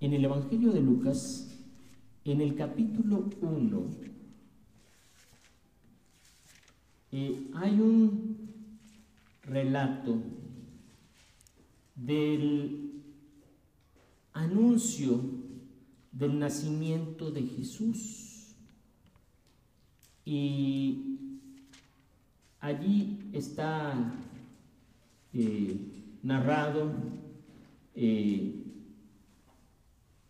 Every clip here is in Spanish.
en el Evangelio de Lucas, en el capítulo 1, eh, hay un relato del anuncio del nacimiento de Jesús. Y allí está eh, narrado eh,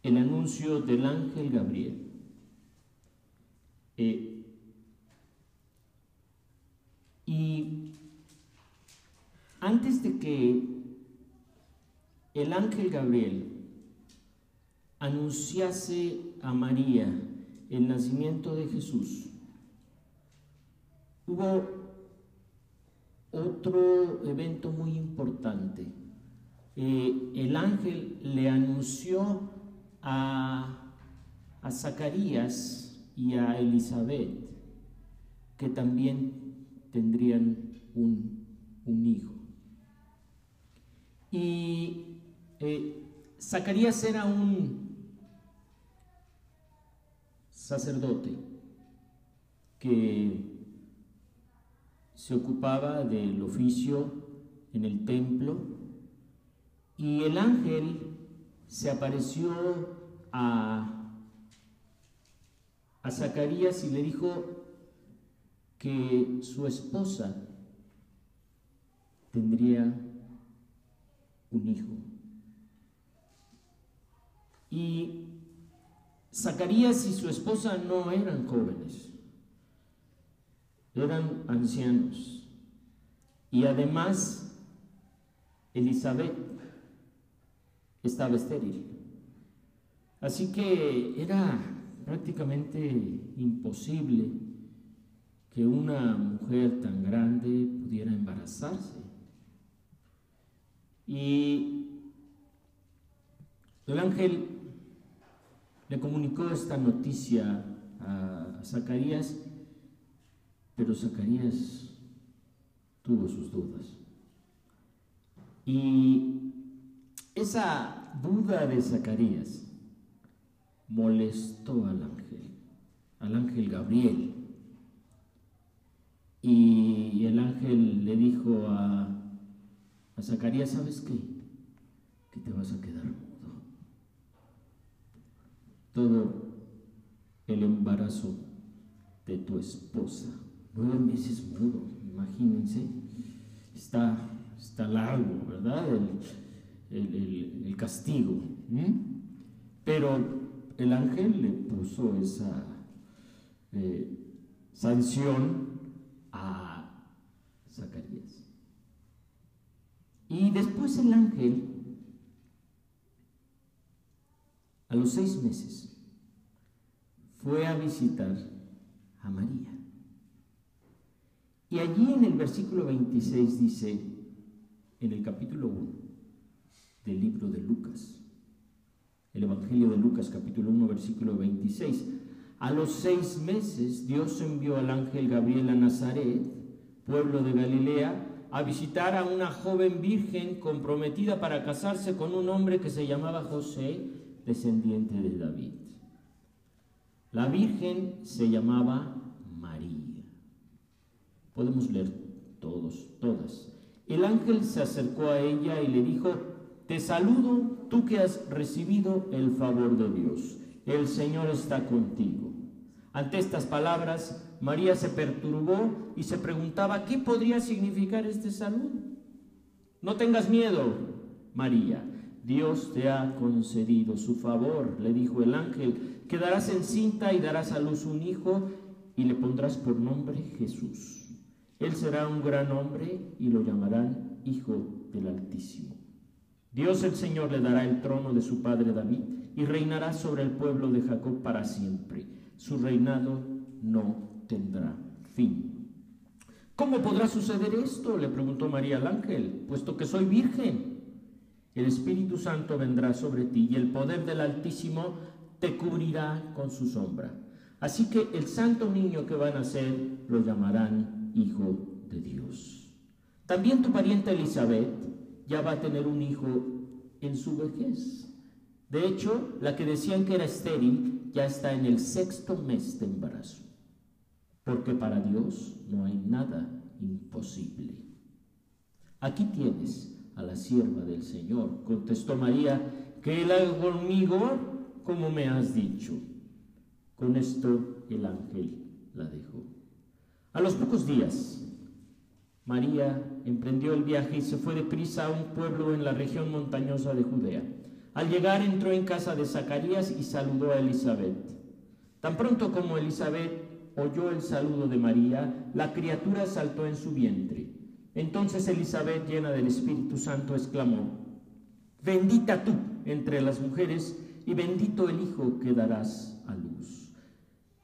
el anuncio del ángel Gabriel. Eh, y antes de que el ángel Gabriel anunciase a María el nacimiento de Jesús, hubo otro evento muy importante. Eh, el ángel le anunció a, a Zacarías y a Elizabeth que también tendrían un, un hijo. Y eh, Zacarías era un sacerdote que se ocupaba del oficio en el templo y el ángel se apareció a, a Zacarías y le dijo que su esposa tendría un hijo. Y Zacarías y su esposa no eran jóvenes, eran ancianos. Y además, Elizabeth estaba estéril. Así que era prácticamente imposible que una mujer tan grande pudiera embarazarse. Y el ángel le comunicó esta noticia a Zacarías, pero Zacarías tuvo sus dudas. Y esa duda de Zacarías molestó al ángel, al ángel Gabriel. Y el ángel le dijo a, a Zacarías, ¿sabes qué? Que te vas a quedar todo el embarazo de tu esposa. Nueve meses mudo, imagínense. Está, está largo, ¿verdad? El, castigo. Pero el ángel le puso esa eh, sanción a Zacarías. Y después el ángel a los seis meses, fue a visitar a María. Y allí en el versículo 26 dice, en el capítulo 1 del libro de Lucas, el Evangelio de Lucas capítulo 1 versículo 26, a los seis meses Dios envió al ángel Gabriel a Nazaret, pueblo de Galilea, a visitar a una joven virgen comprometida para casarse con un hombre que se llamaba José, descendiente de David. La Virgen se llamaba María. Podemos leer todos, todas. El ángel se acercó a ella y le dijo, te saludo tú que has recibido el favor de Dios. El Señor está contigo. Ante estas palabras, María se perturbó y se preguntaba, ¿qué podría significar este saludo? No tengas miedo, María Dios te ha concedido su favor, le dijo el ángel, quedarás encinta y darás a luz un hijo y le pondrás por nombre Jesús. Él será un gran hombre y lo llamarán Hijo del Altísimo. Dios el Señor le dará el trono de su padre David y reinará sobre el pueblo de Jacob para siempre. Su reinado no tendrá fin. ¿Cómo podrá suceder esto? le preguntó María al ángel, puesto que soy virgen. El Espíritu Santo vendrá sobre ti y el poder del Altísimo te cubrirá con su sombra. Así que el santo niño que va a nacer lo llamarán Hijo de Dios. También tu pariente Elizabeth ya va a tener un hijo en su vejez. De hecho, la que decían que era estéril ya está en el sexto mes de embarazo, porque para Dios no hay nada imposible. Aquí tienes a la sierva del Señor, contestó María, que él haga conmigo como me has dicho. Con esto el ángel la dejó. A los pocos días, María emprendió el viaje y se fue deprisa a un pueblo en la región montañosa de Judea. Al llegar entró en casa de Zacarías y saludó a Elizabeth. Tan pronto como Elizabeth oyó el saludo de María, la criatura saltó en su vientre. Entonces Elizabeth, llena del Espíritu Santo, exclamó, Bendita tú entre las mujeres y bendito el Hijo que darás a luz.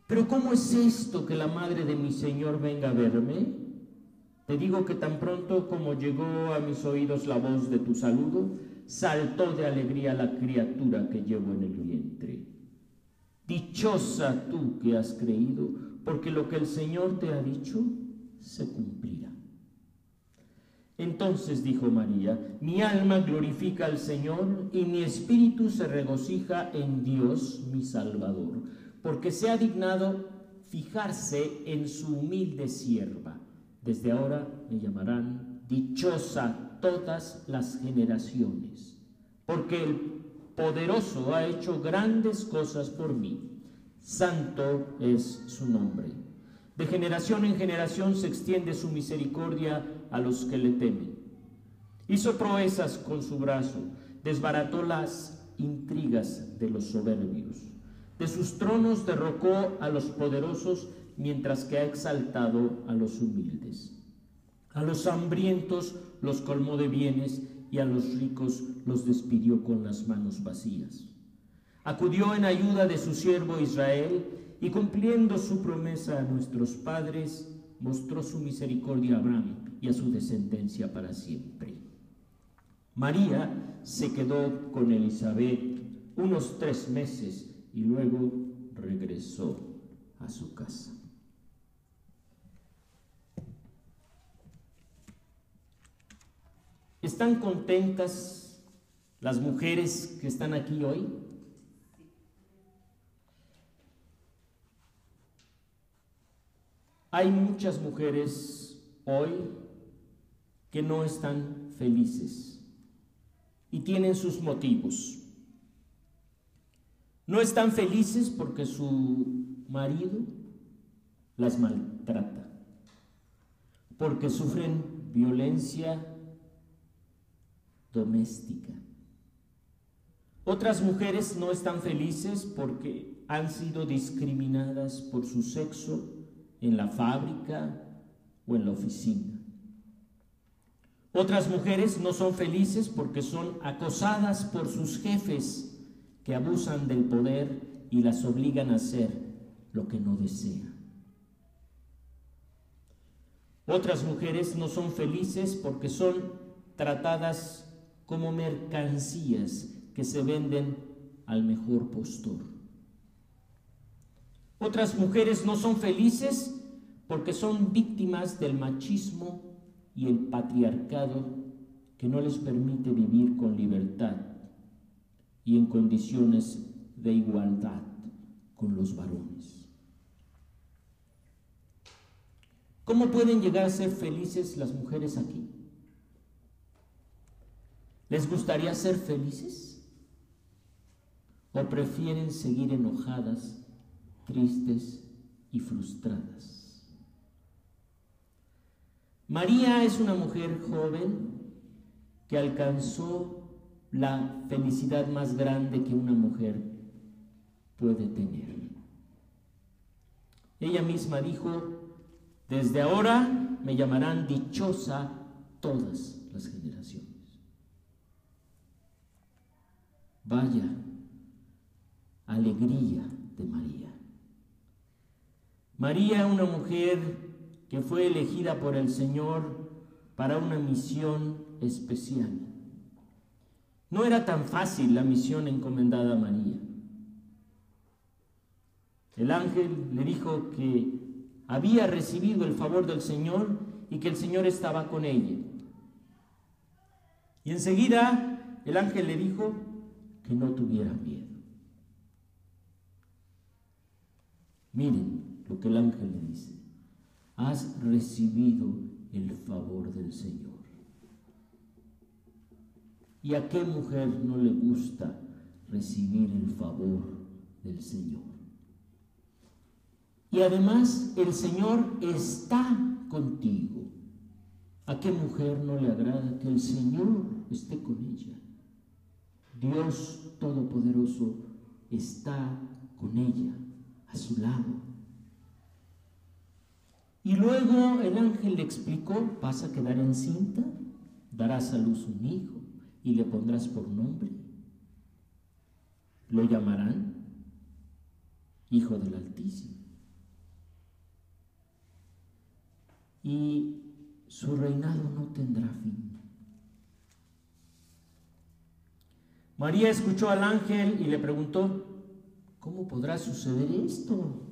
Pero ¿cómo es esto que la madre de mi Señor venga a verme? Te digo que tan pronto como llegó a mis oídos la voz de tu saludo, saltó de alegría la criatura que llevo en el vientre. Dichosa tú que has creído, porque lo que el Señor te ha dicho se cumplirá. Entonces dijo María, mi alma glorifica al Señor y mi espíritu se regocija en Dios mi Salvador, porque se ha dignado fijarse en su humilde sierva. Desde ahora me llamarán dichosa todas las generaciones, porque el poderoso ha hecho grandes cosas por mí. Santo es su nombre. De generación en generación se extiende su misericordia a los que le temen. Hizo proezas con su brazo, desbarató las intrigas de los soberbios. De sus tronos derrocó a los poderosos, mientras que ha exaltado a los humildes. A los hambrientos los colmó de bienes y a los ricos los despidió con las manos vacías. Acudió en ayuda de su siervo Israel y cumpliendo su promesa a nuestros padres, mostró su misericordia a Abraham y a su descendencia para siempre. María se quedó con Elizabeth unos tres meses y luego regresó a su casa. ¿Están contentas las mujeres que están aquí hoy? Hay muchas mujeres hoy que no están felices y tienen sus motivos. No están felices porque su marido las maltrata, porque sufren violencia doméstica. Otras mujeres no están felices porque han sido discriminadas por su sexo en la fábrica o en la oficina. Otras mujeres no son felices porque son acosadas por sus jefes que abusan del poder y las obligan a hacer lo que no desean. Otras mujeres no son felices porque son tratadas como mercancías que se venden al mejor postor. Otras mujeres no son felices porque son víctimas del machismo y el patriarcado que no les permite vivir con libertad y en condiciones de igualdad con los varones. ¿Cómo pueden llegar a ser felices las mujeres aquí? ¿Les gustaría ser felices? ¿O prefieren seguir enojadas, tristes y frustradas? María es una mujer joven que alcanzó la felicidad más grande que una mujer puede tener. Ella misma dijo, desde ahora me llamarán dichosa todas las generaciones. Vaya alegría de María. María, una mujer que fue elegida por el Señor para una misión especial. No era tan fácil la misión encomendada a María. El ángel le dijo que había recibido el favor del Señor y que el Señor estaba con ella. Y enseguida el ángel le dijo que no tuviera miedo. Miren lo que el ángel le dice. Has recibido el favor del Señor. ¿Y a qué mujer no le gusta recibir el favor del Señor? Y además el Señor está contigo. ¿A qué mujer no le agrada que el Señor esté con ella? Dios Todopoderoso está con ella, a su lado. Y luego el ángel le explicó, vas a quedar encinta, darás a luz un hijo y le pondrás por nombre. Lo llamarán Hijo del Altísimo. Y su reinado no tendrá fin. María escuchó al ángel y le preguntó, ¿cómo podrá suceder esto?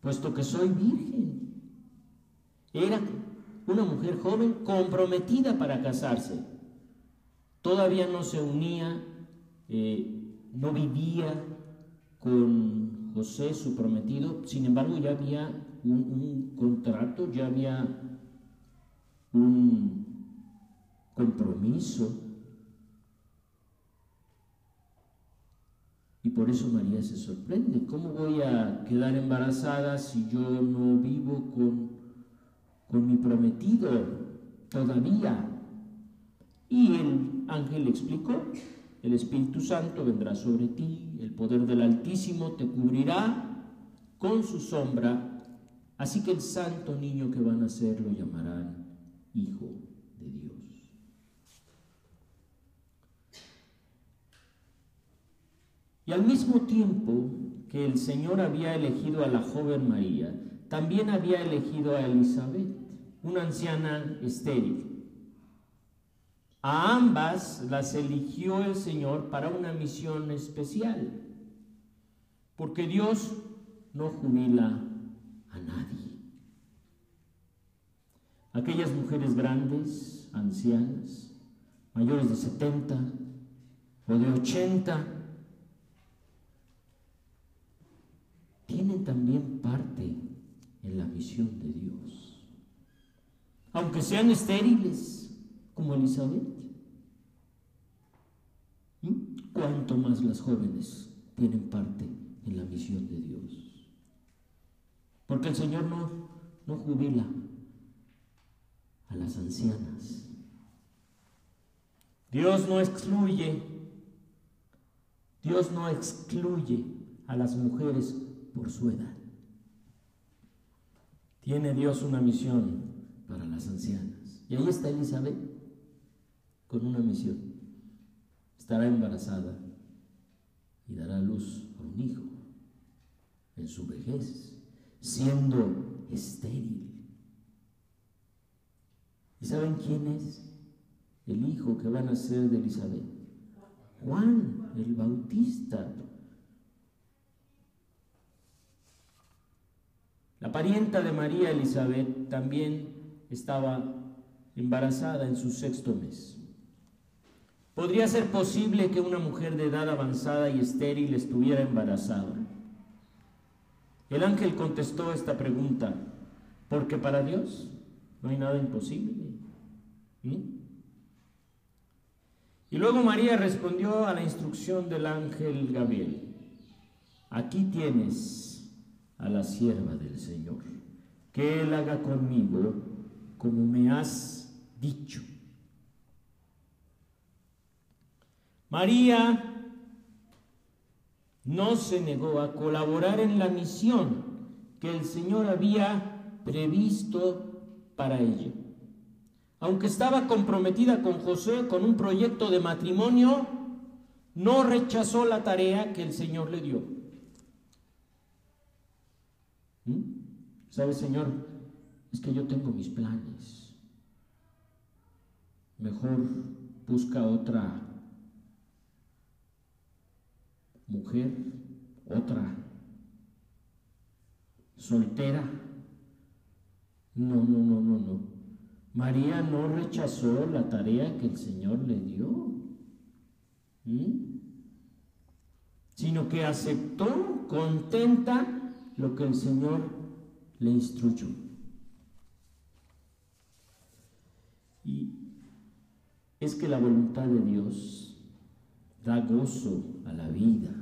Puesto que soy virgen. Era una mujer joven comprometida para casarse. Todavía no se unía, eh, no vivía con José, su prometido, sin embargo ya había un contrato, ya había un compromiso. Y por eso María se sorprende. ¿Cómo voy a quedar embarazada si yo no vivo con, con mi prometido todavía? Y el ángel explicó, el Espíritu Santo vendrá sobre ti, el poder del Altísimo te cubrirá con su sombra, así que el santo niño que van a ser lo llamarán Hijo de Dios. Y al mismo tiempo que el Señor había elegido a la joven María, también había elegido a Elizabeth, una anciana estéril. A ambas las eligió el Señor para una misión especial, porque Dios no jubila a nadie. Aquellas mujeres grandes, ancianas, mayores de 70 o de 80, tienen también parte en la misión de Dios. Aunque sean estériles, como Elizabeth. ¿Mm? Cuanto más las jóvenes tienen parte en la misión de Dios. Porque el Señor no, no jubila a las ancianas. Dios no excluye, Dios no excluye a las mujeres por su edad. Tiene Dios una misión para las ancianas. Y ahí está Elizabeth con una misión. Estará embarazada y dará luz a un hijo en su vejez, siendo estéril. ¿Y saben quién es el hijo que va a nacer de Elizabeth? Juan el Bautista. La parienta de María Elizabeth también estaba embarazada en su sexto mes. ¿Podría ser posible que una mujer de edad avanzada y estéril estuviera embarazada? El ángel contestó esta pregunta, porque para Dios no hay nada imposible. Y luego María respondió a la instrucción del ángel Gabriel. Aquí tienes a la sierva del Señor, que Él haga conmigo como me has dicho. María no se negó a colaborar en la misión que el Señor había previsto para ella. Aunque estaba comprometida con José con un proyecto de matrimonio, no rechazó la tarea que el Señor le dio. ¿Mm? ¿Sabe, Señor? Es que yo tengo mis planes. Mejor busca otra mujer, otra soltera. No, no, no, no, no. María no rechazó la tarea que el Señor le dio. Sino que aceptó contenta lo que el Señor le instruyó. Y es que la voluntad de Dios da gozo a la vida,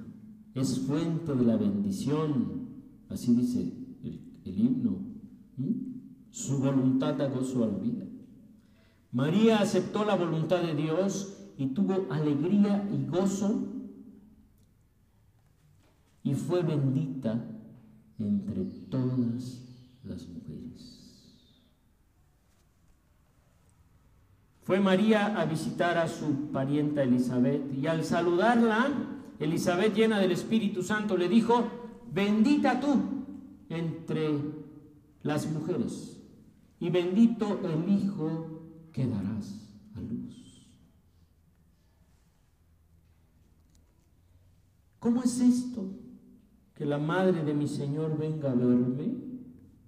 es fuente de la bendición, así dice el, himno. Su voluntad da gozo a la vida. María aceptó la voluntad de Dios y tuvo alegría y gozo y fue bendita entre todas las mujeres. Fue María a visitar a su parienta Elizabeth y al saludarla, Elizabeth llena del Espíritu Santo le dijo, bendita tú entre las mujeres y bendito el Hijo que darás a luz. ¿Cómo es esto? Que la madre de mi Señor venga a verme,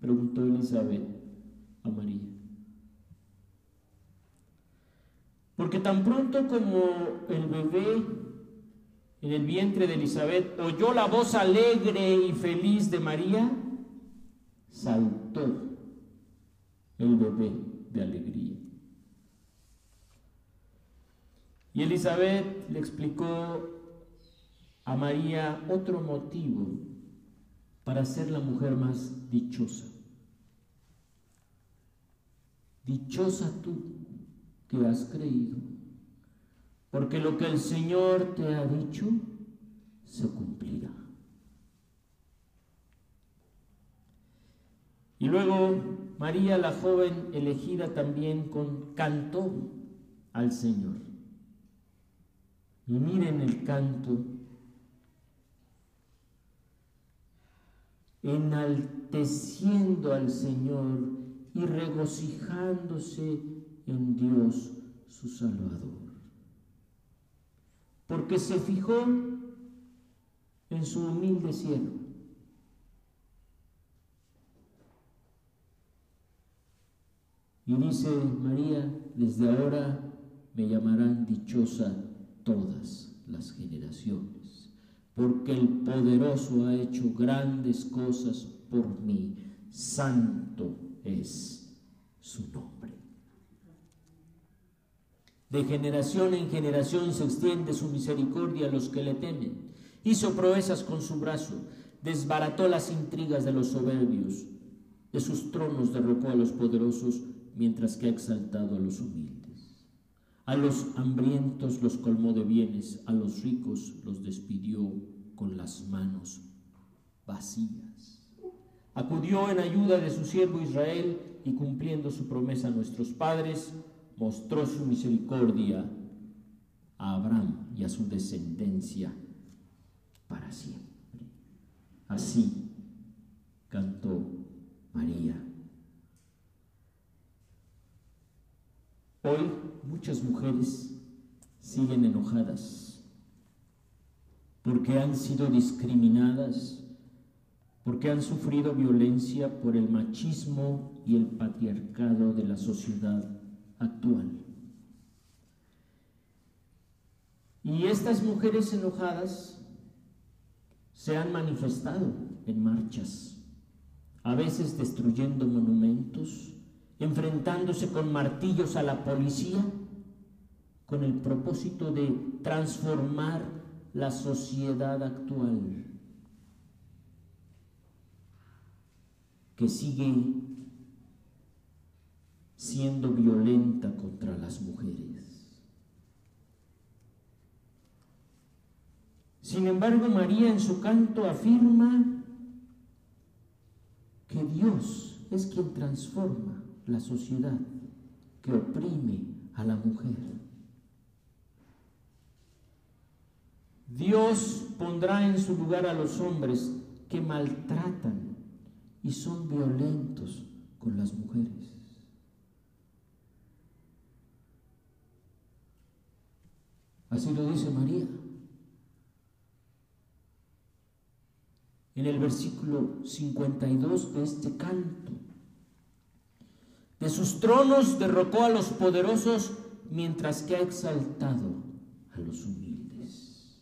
preguntó Elizabeth a María. Porque tan pronto como el bebé en el vientre de Elizabeth oyó la voz alegre y feliz de María, saltó el bebé de alegría. Y Elizabeth le explicó a María otro motivo para ser la mujer más dichosa. Dichosa tú que has creído, porque lo que el Señor te ha dicho se cumplirá. Y luego María, la joven elegida, también con, cantó al Señor. Y miren el canto, enalteciendo al Señor y regocijándose en Dios su Salvador. Porque se fijó en su humilde siervo. Y dice María, desde ahora me llamarán dichosa todas las generaciones, porque el poderoso ha hecho grandes cosas por mí. Santo es su nombre. De generación en generación se extiende su misericordia a los que le temen. Hizo proezas con su brazo, desbarató las intrigas de los soberbios, de sus tronos derrocó a los poderosos, mientras que ha exaltado a los humildes. A los hambrientos los colmó de bienes, a los ricos los despidió con las manos vacías. Acudió en ayuda de su siervo Israel y cumpliendo su promesa a nuestros padres, mostró su misericordia a Abraham y a su descendencia para siempre. Así cantó María. Hoy muchas mujeres siguen enojadas porque han sido discriminadas, porque han sufrido violencia por el machismo y el patriarcado de la sociedad actual. Y estas mujeres enojadas se han manifestado en marchas, a veces destruyendo monumentos, enfrentándose con martillos a la policía con el propósito de transformar la sociedad actual que sigue siendo violenta contra las mujeres. Sin embargo, María en su canto afirma que Dios es quien transforma la sociedad que oprime a la mujer. Dios pondrá en su lugar a los hombres que maltratan y son violentos con las mujeres. Así lo dice María. En el versículo 52 de este canto. De sus tronos derrocó a los poderosos mientras que ha exaltado a los humildes.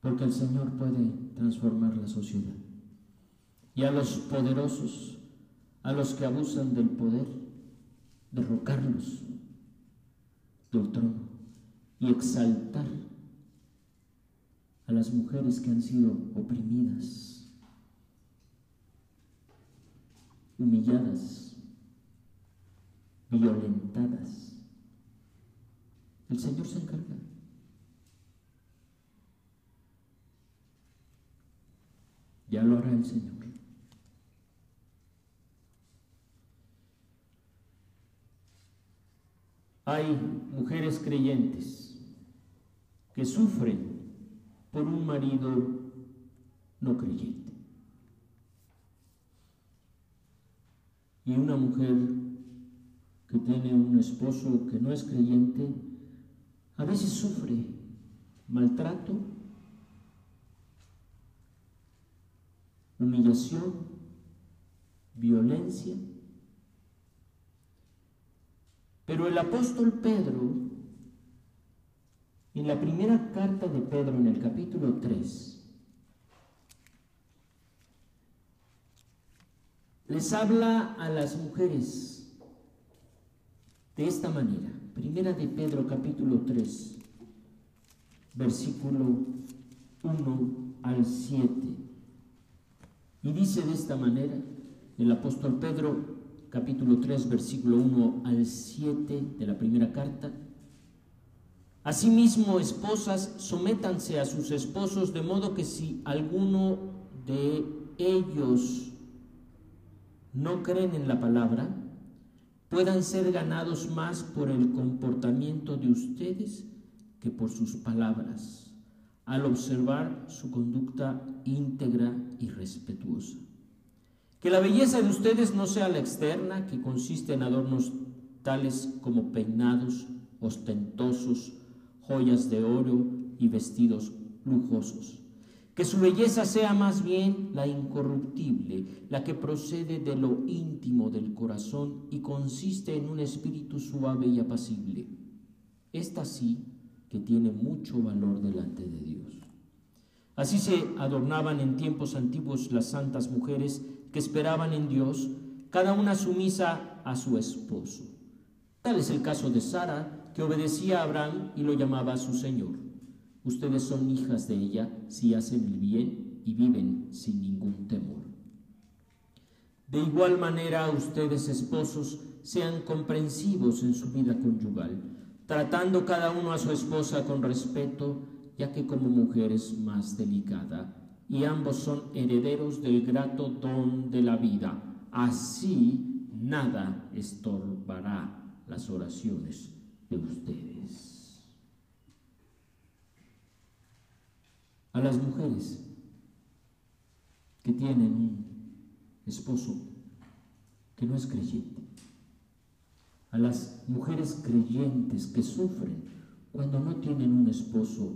Porque el Señor puede transformar la sociedad. Y a los poderosos, a los que abusan del poder, derrocarlos del trono y exaltar a las mujeres que han sido oprimidas humilladas, violentadas. El Señor se encarga. Ya lo hará el Señor. Hay mujeres creyentes que sufren por un marido no creyente. Y una mujer que tiene un esposo que no es creyente, a veces sufre maltrato, humillación, violencia. Pero el apóstol Pedro en la primera carta de Pedro, en el capítulo 3, les habla a las mujeres de esta manera. Primera de Pedro, capítulo 3, versículo 1 al 7. Y dice de esta manera el apóstol Pedro, capítulo 3, versículo 1 al 7 de la primera carta, Asimismo, esposas, sométanse a sus esposos, de modo que si alguno de ellos no creen en la palabra, puedan ser ganados más por el comportamiento de ustedes que por sus palabras, al observar su conducta íntegra y respetuosa. Que la belleza de ustedes no sea la externa, que consiste en adornos tales como peinados ostentosos, joyas de oro y vestidos lujosos. Que su belleza sea más bien la incorruptible, la que procede de lo íntimo del corazón y consiste en un espíritu suave y apacible. Esta sí que tiene mucho valor delante de Dios. Así se adornaban en tiempos antiguos las santas mujeres que esperaban en Dios, cada una sumisa a su esposo. Tal es el caso de Sara, que obedecía a Abraham y lo llamaba su Señor. Ustedes son hijas de ella si hacen el bien y viven sin ningún temor. De igual manera, ustedes esposos sean comprensivos en su vida conyugal, tratando cada uno a su esposa con respeto, ya que como mujer es más delicada, y ambos son herederos del grato don de la vida. Así nada estorbará las oraciones de ustedes. A las mujeres que tienen un esposo que no es creyente, a las mujeres creyentes que sufren cuando no tienen un esposo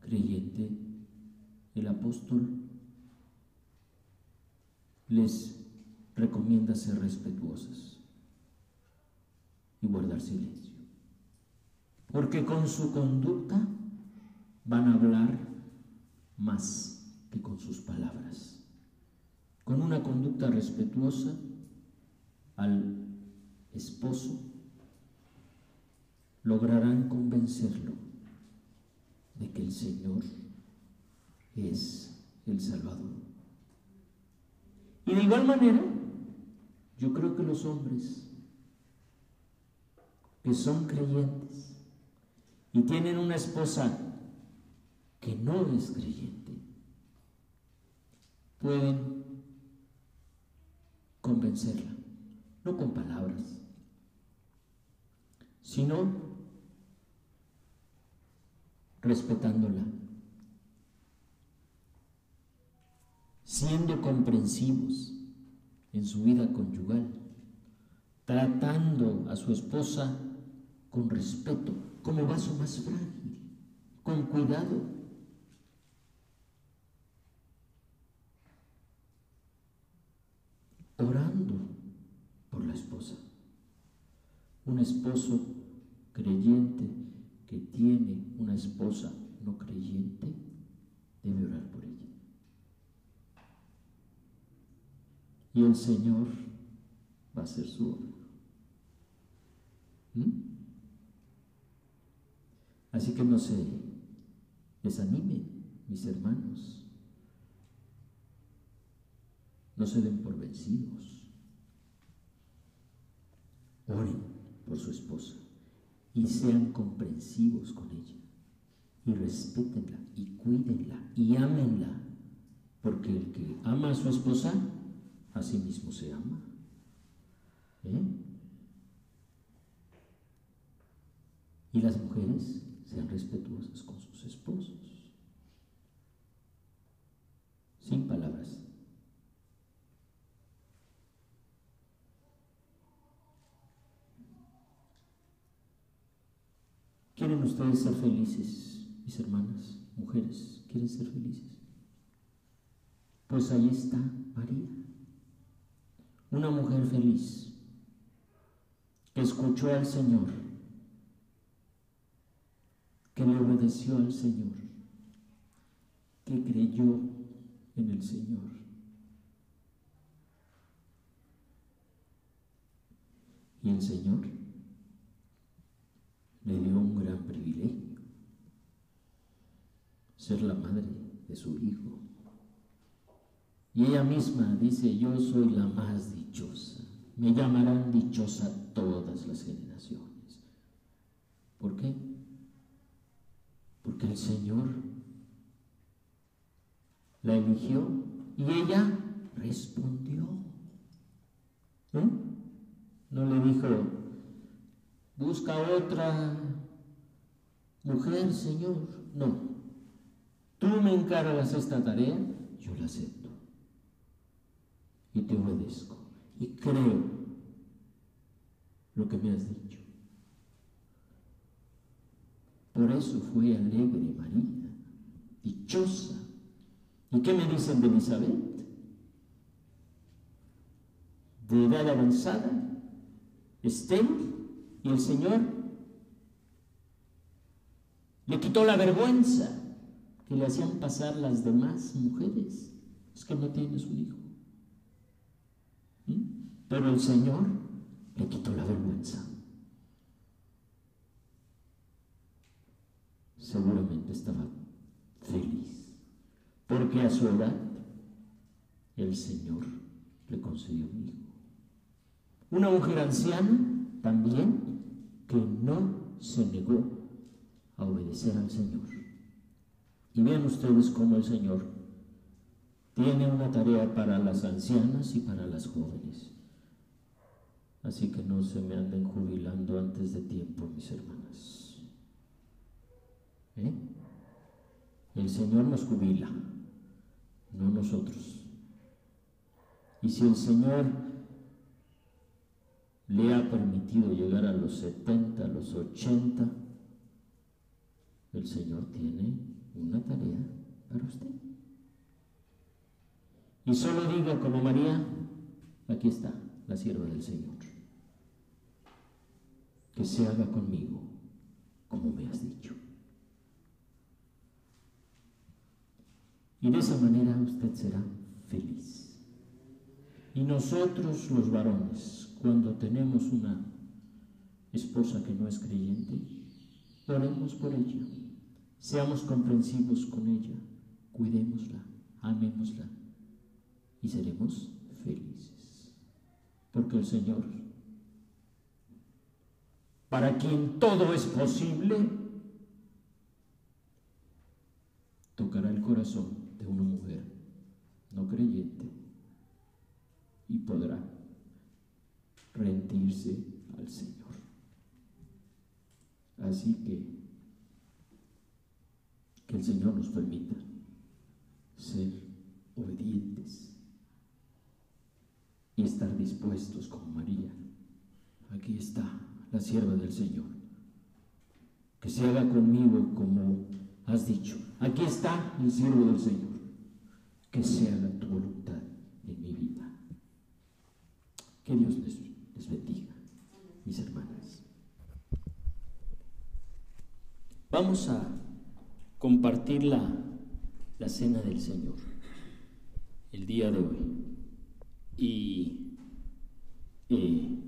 creyente, el apóstol les recomienda ser respetuosas y guardar silencio porque con su conducta van a hablar más que con sus palabras. Con una conducta respetuosa al esposo, lograrán convencerlo de que el Señor es el Salvador. Y de igual manera, yo creo que los hombres que son creyentes, y tienen una esposa que no es creyente, pueden convencerla, no con palabras, sino respetándola, siendo comprensivos en su vida conyugal, tratando a su esposa con respeto, como vaso más frágil, con cuidado. orando por la esposa. Un esposo creyente que tiene una esposa no creyente debe orar por ella. Y el Señor va a hacer su obra. ¿Mm? Así que no se desanimen, mis hermanos. No se den por vencidos. Oren por su esposa y sean comprensivos con ella. Y respétenla y cuídenla y ámenla. Porque el que ama a su esposa, a sí mismo se ama. ¿Eh? Y las mujeres sean respetuosas con sus esposos. Sin palabras. ¿Quieren ustedes ser felices, mis hermanas, mujeres? ¿Quieren ser felices? Pues ahí está María, una mujer feliz que escuchó al Señor, que le obedeció al Señor, que creyó en el Señor. Y el Señor le dio un gran privilegio, ser la madre de su hijo. Y ella misma dice, yo soy la más dichosa, me llamarán dichosa todas las generaciones. ¿Por qué? Porque el Señor la eligió y ella respondió. ¿Eh? No le dijo, busca otra mujer, Señor. No. Tú me encargas esta tarea, yo la acepto. Y te obedezco. Y creo lo que me has dicho. Por eso fue alegre María, dichosa. ¿Y qué me dicen de Elizabeth? De edad avanzada, estéril, y el Señor le quitó la vergüenza que le hacían pasar las demás mujeres. Es que no tienes un hijo. Pero el Señor le quitó la vergüenza. Seguramente estaba feliz, porque a su edad el Señor le concedió un hijo. Una mujer anciana también que no se negó a obedecer al Señor. Y vean ustedes cómo el Señor tiene una tarea para las ancianas y para las jóvenes. Así que no se me anden jubilando antes de tiempo, mis hermanas. ¿Eh? El Señor nos jubila, no nosotros. Y si el Señor le ha permitido llegar a los 70, a los 80, el Señor tiene una tarea para usted. Y solo diga como María, aquí está la sierva del Señor, que se haga conmigo como me has dicho. Y de esa manera usted será feliz. Y nosotros los varones, cuando tenemos una esposa que no es creyente, oremos por ella, seamos comprensivos con ella, cuidémosla, amémosla y seremos felices. Porque el Señor, para quien todo es posible, tocará el corazón de una mujer no creyente y podrá rendirse al Señor. Así que que el Señor nos permita ser obedientes y estar dispuestos como María. Aquí está la sierva del Señor. Que se haga conmigo como has dicho. Aquí está el siervo del Señor. Que se haga tu voluntad en mi vida. Que Dios les, bendiga, mis hermanas. Vamos a compartir la, cena del Señor el día de hoy. Y eh,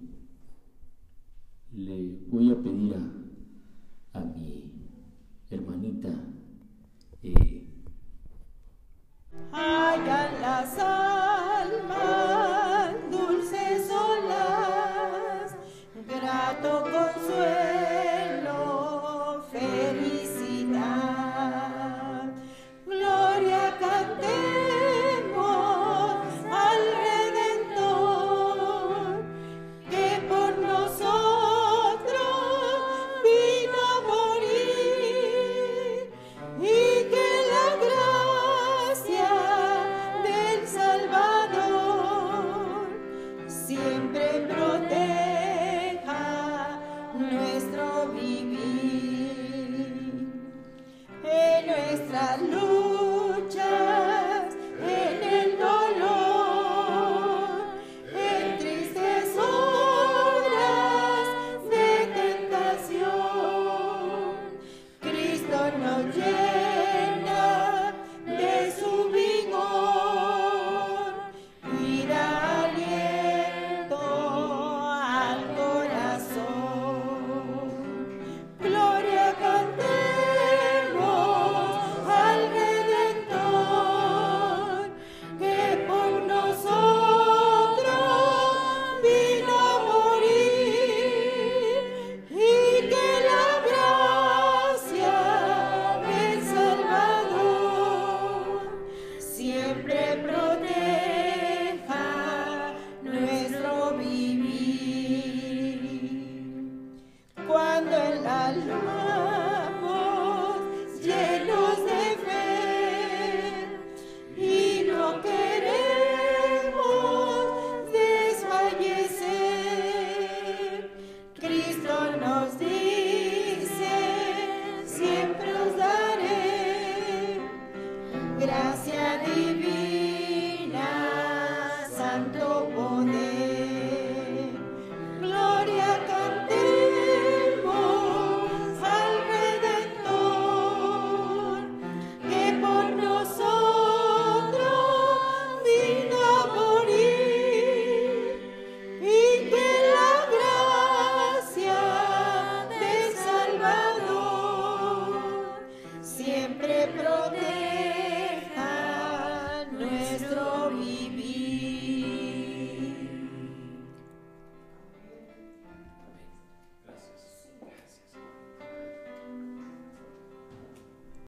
le voy a pedir a